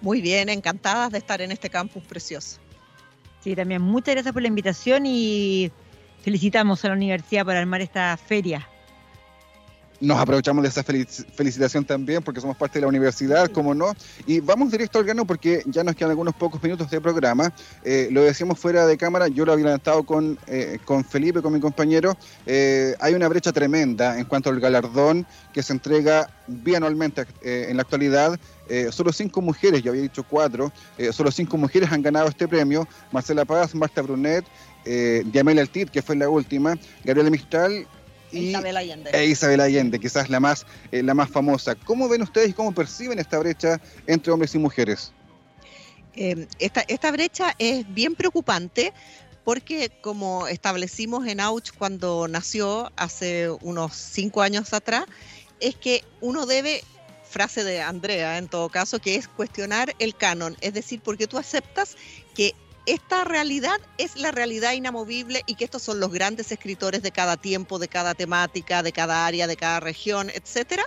Muy bien, encantadas de estar en este campus precioso. Sí, también muchas gracias por la invitación y felicitamos a la universidad por armar esta feria. Nos aprovechamos de esa felic- felicitación también porque somos parte de la universidad, como no. Y vamos directo al grano porque ya nos quedan algunos pocos minutos de programa. Eh, lo decíamos fuera de cámara, yo lo había adelantado con, eh, con Felipe, con mi compañero. Eh, hay una brecha tremenda en cuanto al galardón que se entrega bianualmente en la actualidad. Solo cinco mujeres, yo había dicho cuatro, solo cinco mujeres han ganado este premio. Marcela Paz, Marta Brunet, Diamela Altit, que fue la última, Gabriela Mistral y Isabel Allende. e Isabel Allende, quizás la más, eh, la más famosa. ¿Cómo ven ustedes y cómo perciben esta brecha entre hombres y mujeres? Eh, esta, esta brecha es bien preocupante porque como establecimos en Auch cuando nació hace unos cinco años atrás, es que uno debe, frase de Andrea en todo caso, que es cuestionar el canon, es decir, porque tú aceptas esta realidad es la realidad inamovible y que estos son los grandes escritores de cada tiempo, de cada temática, de cada área, de cada región, etcétera,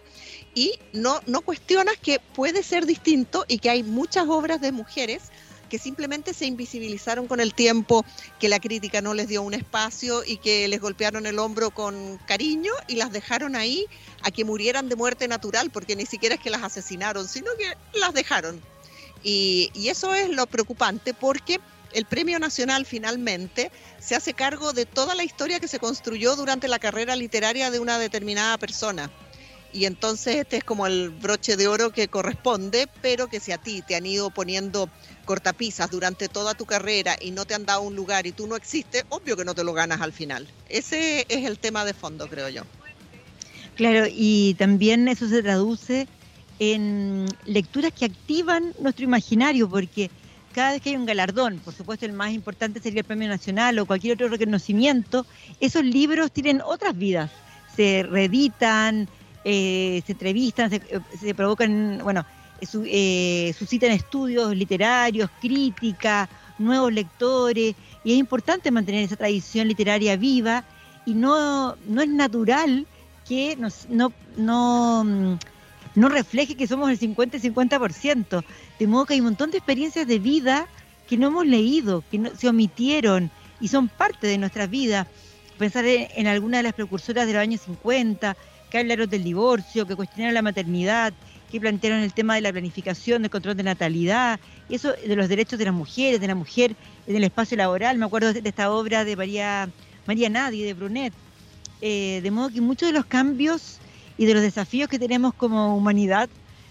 y no, cuestionas que puede ser distinto y que hay muchas obras de mujeres que simplemente se invisibilizaron con el tiempo, que la crítica no les dio un espacio y que les golpearon el hombro con cariño y las dejaron ahí a que murieran de muerte natural, porque ni siquiera es que las asesinaron, sino que las dejaron. Y eso es lo preocupante porque el Premio Nacional finalmente se hace cargo de toda la historia que se construyó durante la carrera literaria de una determinada persona. Y entonces este es como el broche de oro que corresponde, pero que si a ti te han ido poniendo cortapisas durante toda tu carrera y no te han dado un lugar y tú no existes, obvio que no te lo ganas al final. Ese es el tema de fondo, creo yo. Claro, y también eso se traduce en lecturas que activan nuestro imaginario, porque cada vez que hay un galardón, por supuesto el más importante sería el Premio Nacional o cualquier otro reconocimiento, esos libros tienen otras vidas, se reeditan, eh, se entrevistan, se, provocan, bueno, eh, suscitan estudios literarios, crítica, nuevos lectores, y es importante mantener esa tradición literaria viva y no, no es natural que no, mm, no refleje que somos el 50 y 50%. De modo que hay un montón de experiencias de vida que no hemos leído, que no- se omitieron y son parte de nuestras vidas. Pensar en, en alguna de las precursoras de los años 50, que hablaron del divorcio, que cuestionaron la maternidad, que plantearon el tema de la planificación, del control de natalidad, y eso de los derechos de las mujeres, de la mujer en el espacio laboral. Me acuerdo de, de esta obra de María, María Nadie, de Brunet. Eh, de modo que muchos de los cambios y de los desafíos que tenemos como humanidad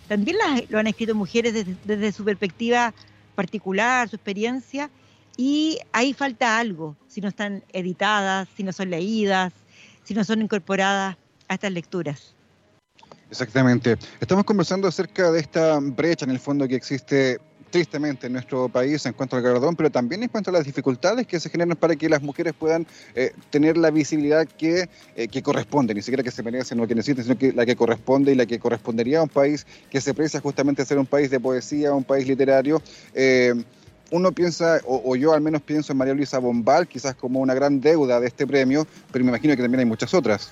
también las- lo han escrito mujeres desde, desde su perspectiva particular, su experiencia, y ahí falta algo, si no están editadas, si no son leídas, si no son incorporadas a estas lecturas. Exactamente. Estamos conversando acerca de esta brecha en el fondo que existe tristemente en nuestro país en cuanto al galardón, pero también en cuanto a las dificultades que se generan para que las mujeres puedan eh, tener la visibilidad que, eh, que corresponde, ni siquiera que se merecen o que necesitan, sino que la que corresponde y la que correspondería a un país que se precia justamente a ser un país de poesía, un país literario. Eh, uno piensa, o, o yo al menos pienso en María Luisa Bombal, quizás como una gran deuda de este premio, pero me imagino que también hay muchas otras.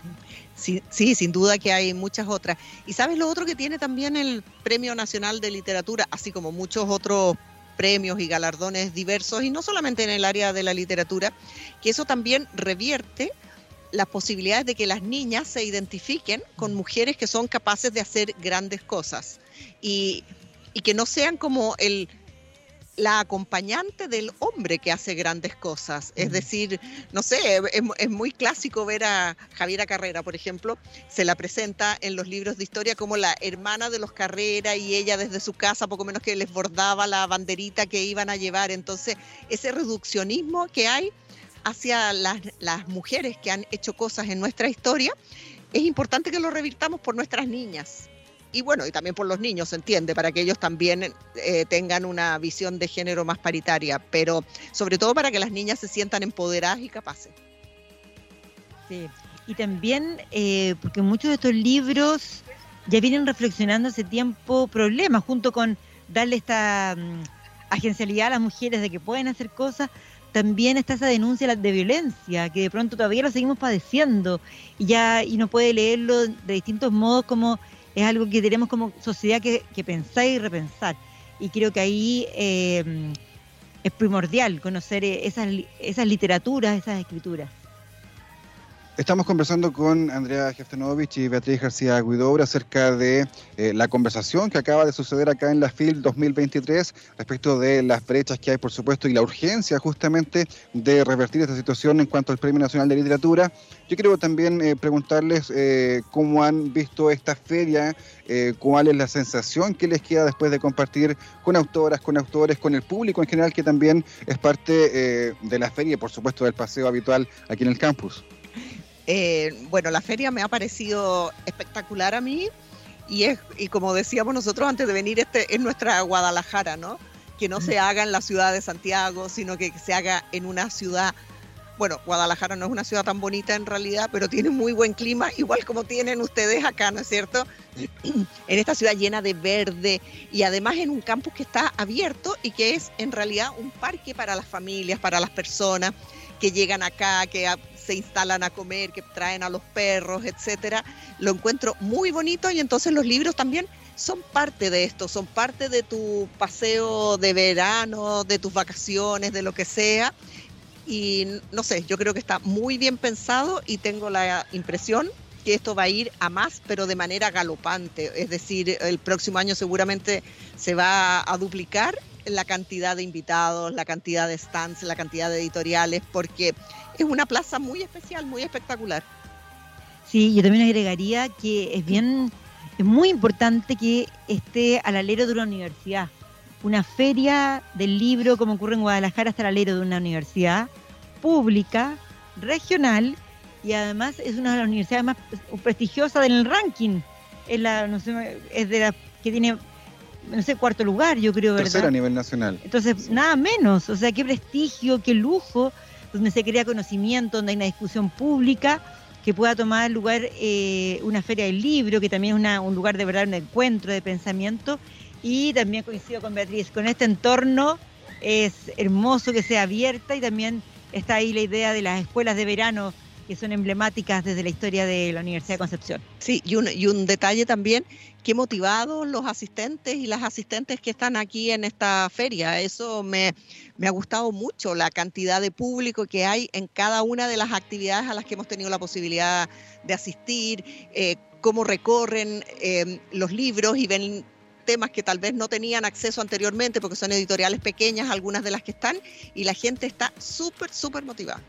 Sí, sí, sin duda que hay muchas otras. Y sabes lo otro que tiene también el Premio Nacional de Literatura, así como muchos otros premios y galardones diversos, y no solamente en el área de la literatura, que eso también revierte las posibilidades de que las niñas se identifiquen con mujeres que son capaces de hacer grandes cosas. Y, y que no sean como el la acompañante del hombre que hace grandes cosas. Es decir, no sé, es, es muy clásico ver a Javiera Carrera, por ejemplo, se la presenta en los libros de historia como la hermana de los Carrera y ella desde su casa poco menos que les bordaba la banderita que iban a llevar. Entonces, ese reduccionismo que hay hacia las, las mujeres que han hecho cosas en nuestra historia, es importante que lo revirtamos por nuestras niñas. Y bueno, y también por los niños, se entiende, para que ellos también eh, tengan una visión de género más paritaria, pero sobre todo para que las niñas se sientan empoderadas y capaces. Sí. Y también, eh, porque muchos de estos libros ya vienen reflexionando hace tiempo problemas, junto con darle esta mm, agencialidad a las mujeres de que pueden hacer cosas, también está esa denuncia de violencia, que de pronto todavía lo seguimos padeciendo, y ya y no puede leerlo de distintos modos como es algo que tenemos como sociedad que, pensar y repensar. Y creo que ahí eh, es primordial conocer esas, esas literaturas, esas escrituras. Estamos conversando con Andrea Jeftenovich y Beatriz García Guidobra acerca de eh, la conversación que acaba de suceder acá en la FIL 2023 respecto de las brechas que hay, por supuesto, y la urgencia justamente de revertir esta situación en cuanto al Premio Nacional de Literatura. Yo quiero también eh, preguntarles eh, cómo han visto esta feria, eh, cuál es la sensación que les queda después de compartir con autoras, con autores, con el público en general, que también es parte de la feria y, por supuesto, del paseo habitual aquí en el campus. Eh, bueno, la feria me ha parecido espectacular a mí y es y como decíamos nosotros antes de venir, este es nuestra Guadalajara, ¿no? Que no se haga en la ciudad de Santiago, sino que se haga en una ciudad. Bueno, Guadalajara no es una ciudad tan bonita en realidad, pero tiene muy buen clima, igual como tienen ustedes acá, ¿no es cierto? en esta ciudad llena de verde y además en un campus que está abierto y que es en realidad un parque para las familias, para las personas que llegan acá, que se instalan a comer, que traen a los perros, etcétera. Lo encuentro muy bonito y entonces los libros también son parte de esto, son parte de tu paseo de verano, de tus vacaciones, de lo que sea. Y no sé, yo creo que está muy bien pensado y tengo la impresión que esto va a ir a más, pero de manera galopante. Es decir, el próximo año seguramente se va a duplicar la cantidad de invitados, la cantidad de stands, la cantidad de editoriales, porque es una plaza muy especial, muy espectacular. Sí, yo también agregaría que es bien, es muy importante que esté al alero de una universidad. Una feria del libro, como ocurre en Guadalajara, está al alero de una universidad pública, regional, y además es una de las universidades más prestigiosas del ranking. Es la, no sé, es de la que tiene, no sé, cuarto lugar, yo creo, ¿verdad? Tercera a nivel nacional. Entonces, nada menos, o sea, qué prestigio, qué lujo, donde se crea conocimiento, donde hay una discusión pública, que pueda tomar lugar eh, una feria del libro, que también es una- un lugar de verdad, un encuentro de pensamiento. Y también coincido con Beatriz, con este entorno es hermoso que sea abierta y también está ahí la idea de las escuelas de verano que son emblemáticas desde la historia de la Universidad de Concepción. Sí, y un, detalle también, qué motivados los asistentes y las asistentes que están aquí en esta feria. Eso me, me ha gustado mucho, la cantidad de público que hay en cada una de las actividades a las que hemos tenido la posibilidad de asistir, eh, cómo recorren eh, los libros y ven temas que tal vez no tenían acceso anteriormente porque son editoriales pequeñas, algunas de las que están, y la gente está súper, súper motivada.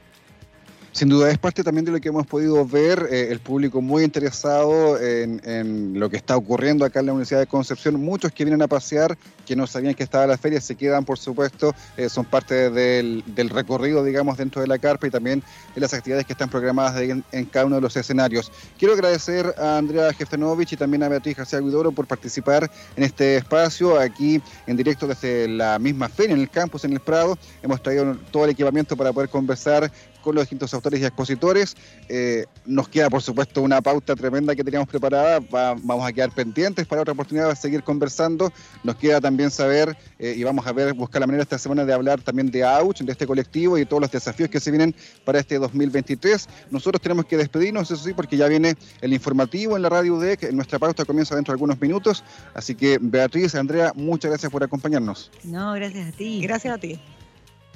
Sin duda es parte también de lo que hemos podido ver, eh, el público muy interesado en, en lo que está ocurriendo acá en la Universidad de Concepción. Muchos que vienen a pasear, que no sabían que estaba la feria, se quedan, por supuesto, eh, son parte del, del recorrido, digamos, dentro de la carpa y también de las actividades que están programadas en, en cada uno de los escenarios. Quiero agradecer a Andrea Jeftenovich y también a Beatriz García Guidoro por participar en este espacio aquí en directo desde la misma feria en el campus, en el Prado. Hemos traído todo el equipamiento para poder conversar con los distintos autores y expositores. Eh, nos queda, por supuesto, una pauta tremenda que teníamos preparada. Va- vamos a quedar pendientes para otra oportunidad de seguir conversando. Nos queda también saber eh, y vamos a ver, buscar la manera esta semana de hablar también de AUCH, de este colectivo y todos los desafíos que se vienen para este 2023. Nosotros tenemos que despedirnos, eso sí, porque ya viene el informativo en la radio UDEC. Nuestra pauta comienza dentro de algunos minutos. Así que, Beatriz, Andrea, muchas gracias por acompañarnos. No, gracias a ti. Gracias a ti.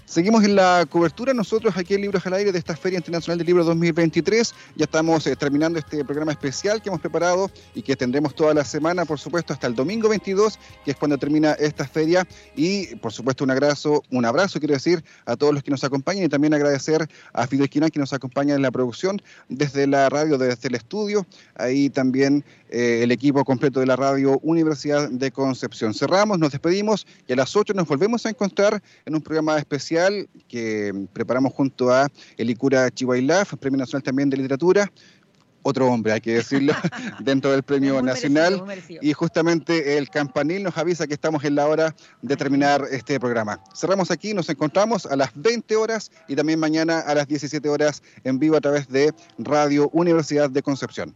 Seguimos en la cobertura nosotros aquí en Libros al Aire de esta Feria Internacional del Libro 2023. Ya estamos eh, terminando este programa especial que hemos preparado y que tendremos toda la semana, por supuesto, hasta el domingo 22, que es cuando termina esta feria. Y, por supuesto, un abrazo, un abrazo, quiero decir, a todos los que nos acompañan y también agradecer a Fidel Quina que nos acompaña en la producción desde la radio, desde el estudio. Ahí también eh, el equipo completo de la radio Universidad de Concepción. Cerramos, nos despedimos y a las 8 nos volvemos a encontrar en un programa especial que preparamos junto a Elicura Chihuailaf, Premio Nacional también de Literatura. Otro hombre, hay que decirlo, dentro del Premio Muy Nacional. merecido, muy merecido. Y justamente el campanil nos avisa que estamos en la hora de terminar este programa. Cerramos aquí, nos encontramos a las 20 horas y también mañana a las 17 horas en vivo a través de Radio Universidad de Concepción.